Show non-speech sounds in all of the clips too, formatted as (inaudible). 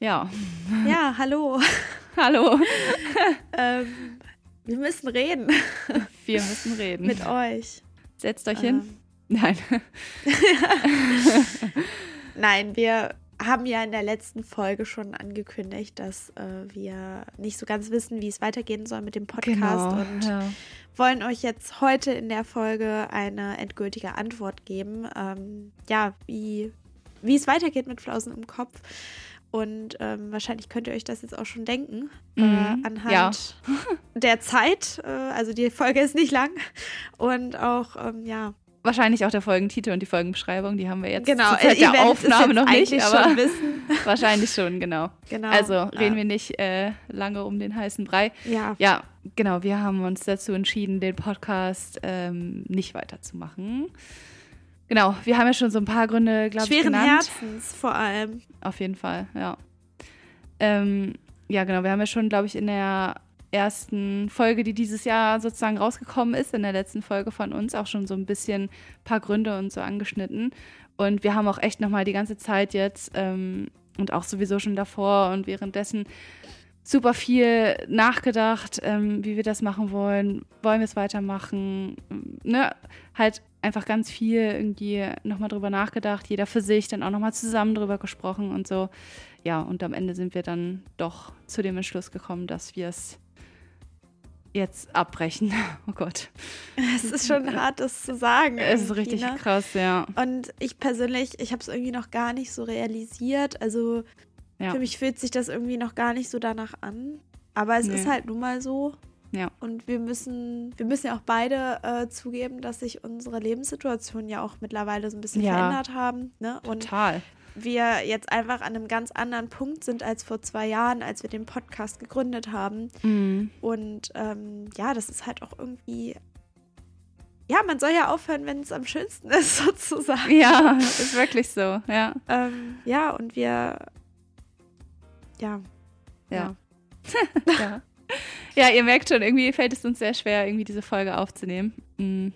Ja. Ja, hallo. (laughs) Hallo. (laughs) ähm, wir müssen reden. (laughs) Wir müssen reden. Mit euch. Setzt euch ähm. hin. Nein. Nein, wir haben ja in der letzten Folge schon angekündigt, dass äh, wir nicht so ganz wissen, wie es weitergehen soll mit dem Podcast Genau, und ja. wollen euch jetzt heute in der Folge eine endgültige Antwort geben. Ähm, ja, wie, wie es weitergeht mit Flausen im Kopf. Und ähm, wahrscheinlich könnt ihr euch das jetzt auch schon denken, äh, Mhm, anhand ja. (laughs) der Zeit. Äh, also die Folge ist nicht lang. Und auch, ähm, ja, Wahrscheinlich auch der Folgentitel und die Folgenbeschreibung, die haben wir jetzt genau. zur Zeit ihr der Aufnahme noch nicht, aber schon (laughs) wahrscheinlich schon, genau. Genau. Also reden ja. wir nicht äh, lange um den heißen Brei. Ja, Ja, genau, wir haben uns dazu entschieden, den Podcast ähm, nicht weiterzumachen. Genau, wir haben ja schon so ein paar Gründe, glaube ich, schweren genannt. Herzens vor allem. Auf jeden Fall, ja. Ähm, ja, genau. Wir haben ja schon, glaube ich, in der ersten Folge, die dieses Jahr sozusagen rausgekommen ist, in der letzten Folge von uns, auch schon so ein bisschen paar Gründe und so angeschnitten. Und wir haben auch echt nochmal die ganze Zeit jetzt ähm, und auch sowieso schon davor und währenddessen super viel nachgedacht, ähm, wie wir das machen wollen. Wollen wir es weitermachen? Ne? Halt einfach ganz viel irgendwie nochmal drüber nachgedacht, jeder für sich, dann auch nochmal zusammen drüber gesprochen und so. Ja, und am Ende sind wir dann doch zu dem Entschluss gekommen, dass wir es jetzt abbrechen. (laughs) Oh Gott. Es ist schon hart, das zu sagen. Es ist richtig ne? krass, ja. Und ich persönlich, ich habe es irgendwie noch gar nicht so realisiert. Also Ja. für mich fühlt sich das irgendwie noch gar nicht so danach an. Aber es Nee. ist halt nun mal so. Ja. Und wir müssen, wir müssen ja auch beide äh, zugeben, dass sich unsere Lebenssituation ja auch mittlerweile so ein bisschen Ja. verändert haben. Ne? Und Total. wir jetzt einfach an einem ganz anderen Punkt sind als vor zwei Jahren, als wir den Podcast gegründet haben. Mhm. Und ähm, ja, das ist halt auch irgendwie. Ja, man soll ja aufhören, wenn es am schönsten (laughs) ist, sozusagen. Ja, ist wirklich so, ja. Ähm, ja, und wir. Ja. Ja. (laughs) ja. Ja, ihr merkt schon, irgendwie fällt es uns sehr schwer, irgendwie diese Folge aufzunehmen. Mm.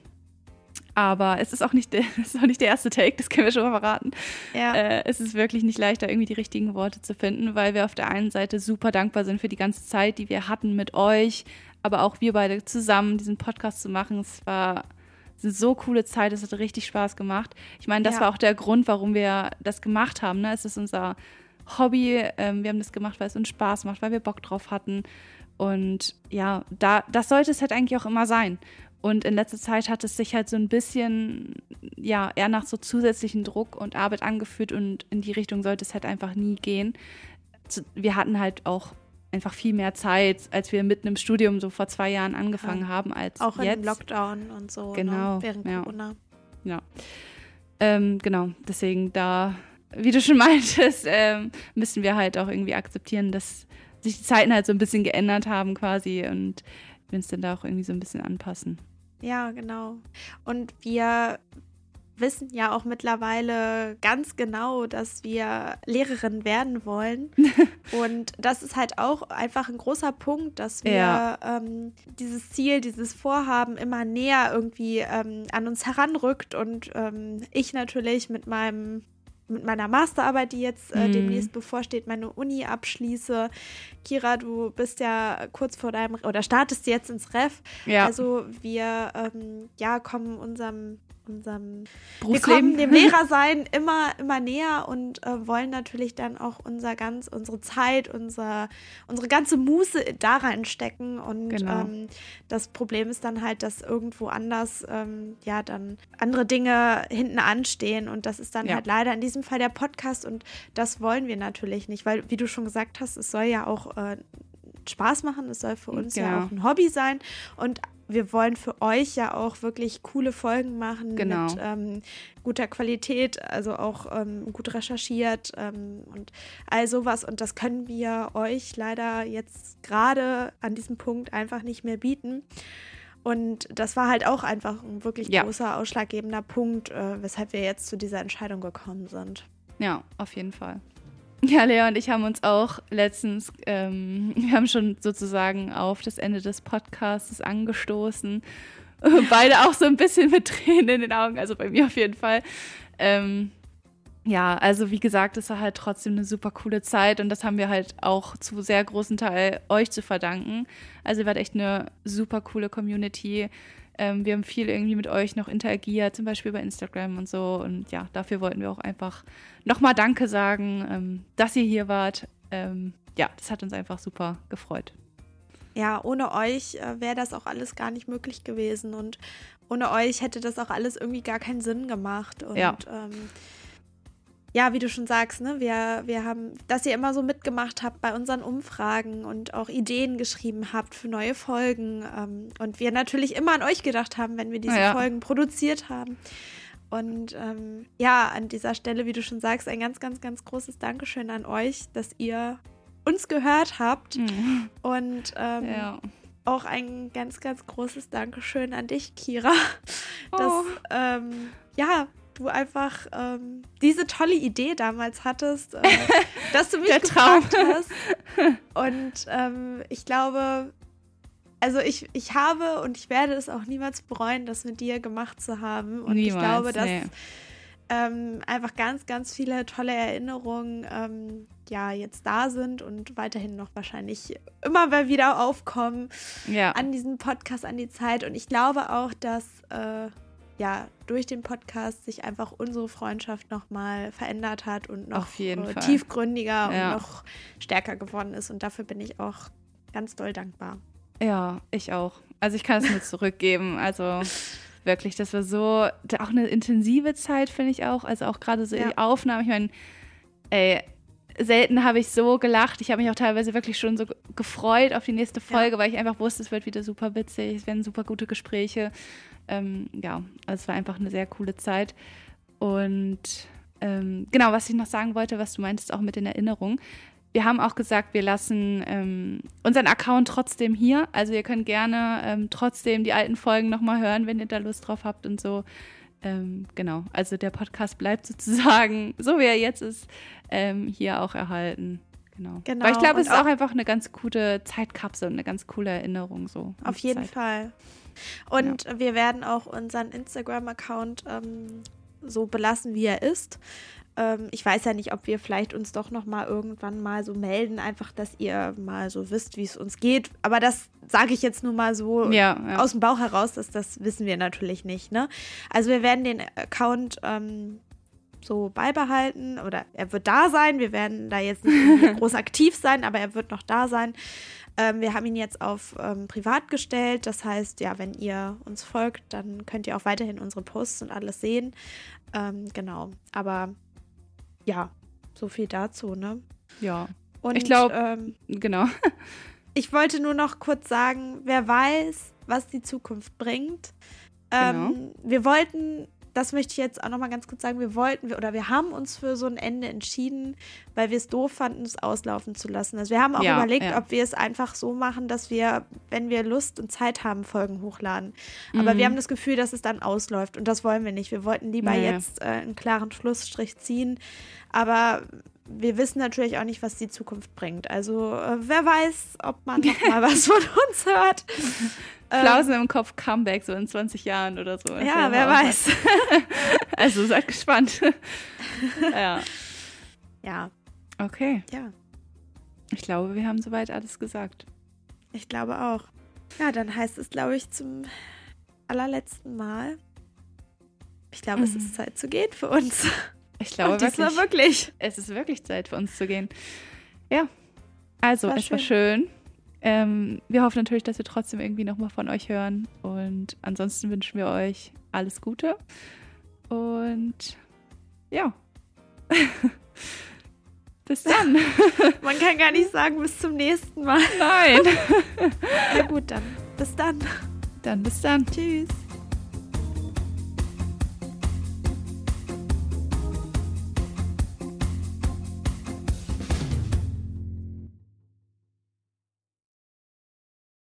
Aber es ist auch nicht der, (laughs) es ist auch nicht der erste Take, das können wir schon mal verraten. Ja. Äh, es ist wirklich nicht leicht, da irgendwie die richtigen Worte zu finden, weil wir auf der einen Seite super dankbar sind für die ganze Zeit, die wir hatten mit euch, aber auch wir beide zusammen diesen Podcast zu machen. Es war eine so coole Zeit, es hat richtig Spaß gemacht. Ich meine, das Ja. war auch der Grund, warum wir das gemacht haben. Ne? Es ist unser Hobby. Ähm, wir haben das gemacht, weil es uns Spaß macht, weil wir Bock drauf hatten. Und ja, da, das sollte es halt eigentlich auch immer sein. Und in letzter Zeit hat es sich halt so ein bisschen, ja, eher nach so zusätzlichen Druck und Arbeit angefühlt und in die Richtung sollte es halt einfach nie gehen. Wir hatten halt auch einfach viel mehr Zeit, als wir mitten im Studium so vor zwei Jahren angefangen Ja. haben, als auch jetzt. dem Lockdown und so. Genau, Ne? Während ja. Corona. Ja. Ähm, genau, deswegen da, wie du schon meintest, ähm, müssen wir halt auch irgendwie akzeptieren, dass sich die Zeiten halt so ein bisschen geändert haben quasi und wir uns dann da auch irgendwie so ein bisschen anpassen. Ja, genau. Und wir wissen ja auch mittlerweile ganz genau, dass wir Lehrerin werden wollen. (laughs) Und das ist halt auch einfach ein großer Punkt, dass wir Ja. ähm, dieses Ziel, dieses Vorhaben immer näher irgendwie ähm, an uns heranrückt. Und ähm, ich natürlich mit meinem mit meiner Masterarbeit, die jetzt äh, Mhm. demnächst bevorsteht, meine Uni abschließe. Kira, du bist ja kurz vor deinem oder startest jetzt ins Ref. Ja, Also wir ähm, ja kommen unserem unserem wir Berufsleben. kommen dem (laughs) Lehrersein immer immer näher und äh, wollen natürlich dann auch unser ganz unsere Zeit unser unsere ganze Muße da reinstecken und Genau. ähm, das Problem ist dann halt, dass irgendwo anders ähm, ja dann andere Dinge hinten anstehen und das ist dann Ja. halt leider in diesem Fall der Podcast und das wollen wir natürlich nicht, weil wie du schon gesagt hast, es soll ja auch äh, Spaß machen, es soll für uns ja Genau. auch ein Hobby sein und wir wollen für euch ja auch wirklich coole Folgen machen Genau. mit ähm, guter Qualität, also auch ähm, gut recherchiert ähm, und all sowas. Und das können wir euch leider jetzt gerade an diesem Punkt einfach nicht mehr bieten. Und das war halt auch einfach ein wirklich Ja. großer, ausschlaggebender Punkt, äh, weshalb wir jetzt zu dieser Entscheidung gekommen sind. Ja, auf jeden Fall. Ja, Lea und ich haben uns auch letztens, ähm, wir haben schon sozusagen auf das Ende des Podcasts angestoßen. (laughs) Beide auch so ein bisschen mit Tränen in den Augen, also bei mir auf jeden Fall. Ähm, ja, also wie gesagt, es war halt trotzdem eine super coole Zeit und das haben wir halt auch zu sehr großen Teil euch zu verdanken. Also ihr wart echt eine super coole Community. Ähm, wir haben viel irgendwie mit euch noch interagiert, zum Beispiel bei Instagram und so. Und ja, dafür wollten wir auch einfach nochmal Danke sagen, ähm, dass ihr hier wart. Ähm, ja, das hat uns einfach super gefreut. Ja, ohne euch äh, wäre das auch alles gar nicht möglich gewesen und ohne euch hätte das auch alles irgendwie gar keinen Sinn gemacht. Und Ja. Ja, wie du schon sagst, ne, wir, wir haben, dass ihr immer so mitgemacht habt bei unseren Umfragen und auch Ideen geschrieben habt für neue Folgen. Ähm, und wir natürlich immer an euch gedacht haben, wenn wir diese Ja. Folgen produziert haben. Und ähm, ja, an dieser Stelle, wie du schon sagst, ein ganz, ganz, ganz großes Dankeschön an euch, dass ihr uns gehört habt. Mhm. Und ähm, Ja. auch ein ganz, ganz großes Dankeschön an dich, Kira, (laughs) dass Oh. ähm, ja, du einfach ähm, diese tolle Idee damals hattest, äh, (laughs) dass du mich Der Traum. hast. Und ähm, ich glaube, also ich, ich habe und ich werde es auch niemals bereuen, das mit dir gemacht zu haben. Und ich Niemals, glaube, dass nee. ähm, einfach ganz, ganz viele tolle Erinnerungen ähm, ja jetzt da sind und weiterhin noch wahrscheinlich immer mal wieder aufkommen Ja. an diesen Podcast, an die Zeit. Und ich glaube auch, dass äh, ja durch den Podcast sich einfach unsere Freundschaft nochmal verändert hat und noch äh, tiefgründiger Ja. und noch stärker geworden ist. Und dafür bin ich auch ganz doll dankbar. Ja, ich auch. Also ich kann es nur zurückgeben. Also wirklich, das war so, auch eine intensive Zeit, finde ich auch. Also auch gerade so Ja. die Aufnahmen. Ich meine, ey, selten habe ich so gelacht. Ich habe mich auch teilweise wirklich schon so ge- gefreut auf die nächste Folge, weil ich einfach wusste, es wird wieder super witzig, es werden super gute Gespräche. Ähm, ja, also es war einfach eine sehr coole Zeit. Und ähm, genau, was ich noch sagen wollte, was du meintest, auch mit den Erinnerungen. Wir haben auch gesagt, wir lassen ähm, unseren Account trotzdem hier. Also ihr könnt gerne ähm, trotzdem die alten Folgen nochmal hören, wenn ihr da Lust drauf habt und so. Ähm, genau, also der Podcast bleibt sozusagen, (laughs) so wie er jetzt ist, ähm, hier auch erhalten. Genau. Genau, Weil ich glaube, es ist auch auch- einfach eine ganz gute Zeitkapsel und eine ganz coole Erinnerung so. Auf jeden Zeit. Fall. Und wir werden auch unseren Instagram-Account ähm, so belassen, wie er ist. Ähm, ich weiß ja nicht, ob wir vielleicht uns doch noch mal irgendwann mal so melden, einfach, dass ihr mal so wisst, wie es uns geht. Aber das sage ich jetzt nur mal so Ja, ja. aus dem Bauch heraus, dass das wissen wir natürlich nicht. Ne? Also wir werden den Account ähm, so beibehalten oder er wird da sein. Wir werden da jetzt nicht (laughs) groß aktiv sein, aber er wird noch da sein. Ähm, wir haben ihn jetzt auf ähm, privat gestellt. Das heißt, ja, wenn ihr uns folgt, dann könnt ihr auch weiterhin unsere Posts und alles sehen. Ähm, genau. Aber ja, so viel dazu, ne? ja, Und Ich glaub- ähm, genau. (laughs) ich wollte nur noch kurz sagen, wer weiß, was die Zukunft bringt. Ähm, Wir wollten, das möchte ich jetzt auch noch mal ganz kurz sagen, wir wollten oder wir haben uns für so ein Ende entschieden, weil wir es doof fanden, es auslaufen zu lassen. Also wir haben auch Ja, überlegt, ja. ob wir es einfach so machen, dass wir, wenn wir Lust und Zeit haben, Folgen hochladen. Aber Mhm. wir haben das Gefühl, dass es dann ausläuft und das wollen wir nicht. Wir wollten lieber Nee. jetzt äh, einen klaren Schlussstrich ziehen, aber wir wissen natürlich auch nicht, was die Zukunft bringt. Also äh, wer weiß, ob man noch mal was von (laughs) uns hört. (laughs) Ähm, Flausen im Kopf Comeback so in 20 Jahren oder so. ja, wer weiß. (laughs) Also seid gespannt. ja. Ja, Okay. ja, Ich glaube, wir haben soweit alles gesagt. ich glaube auch. Ja, dann heißt es, glaube ich, zum allerletzten Mal. Ich glaube, es Mhm. ist Zeit zu gehen für uns. Ich glaube Und wirklich, wirklich. es ist wirklich Zeit für uns zu gehen. Ja. Also, War es war schön. Ähm, wir hoffen natürlich, dass wir trotzdem irgendwie nochmal von euch hören. Und ansonsten wünschen wir euch alles Gute. Und ja. (laughs) Bis dann. (laughs) Man kann gar nicht sagen, bis zum nächsten Mal. Nein. (laughs) Na gut, dann. Bis dann. Dann bis dann. Tschüss.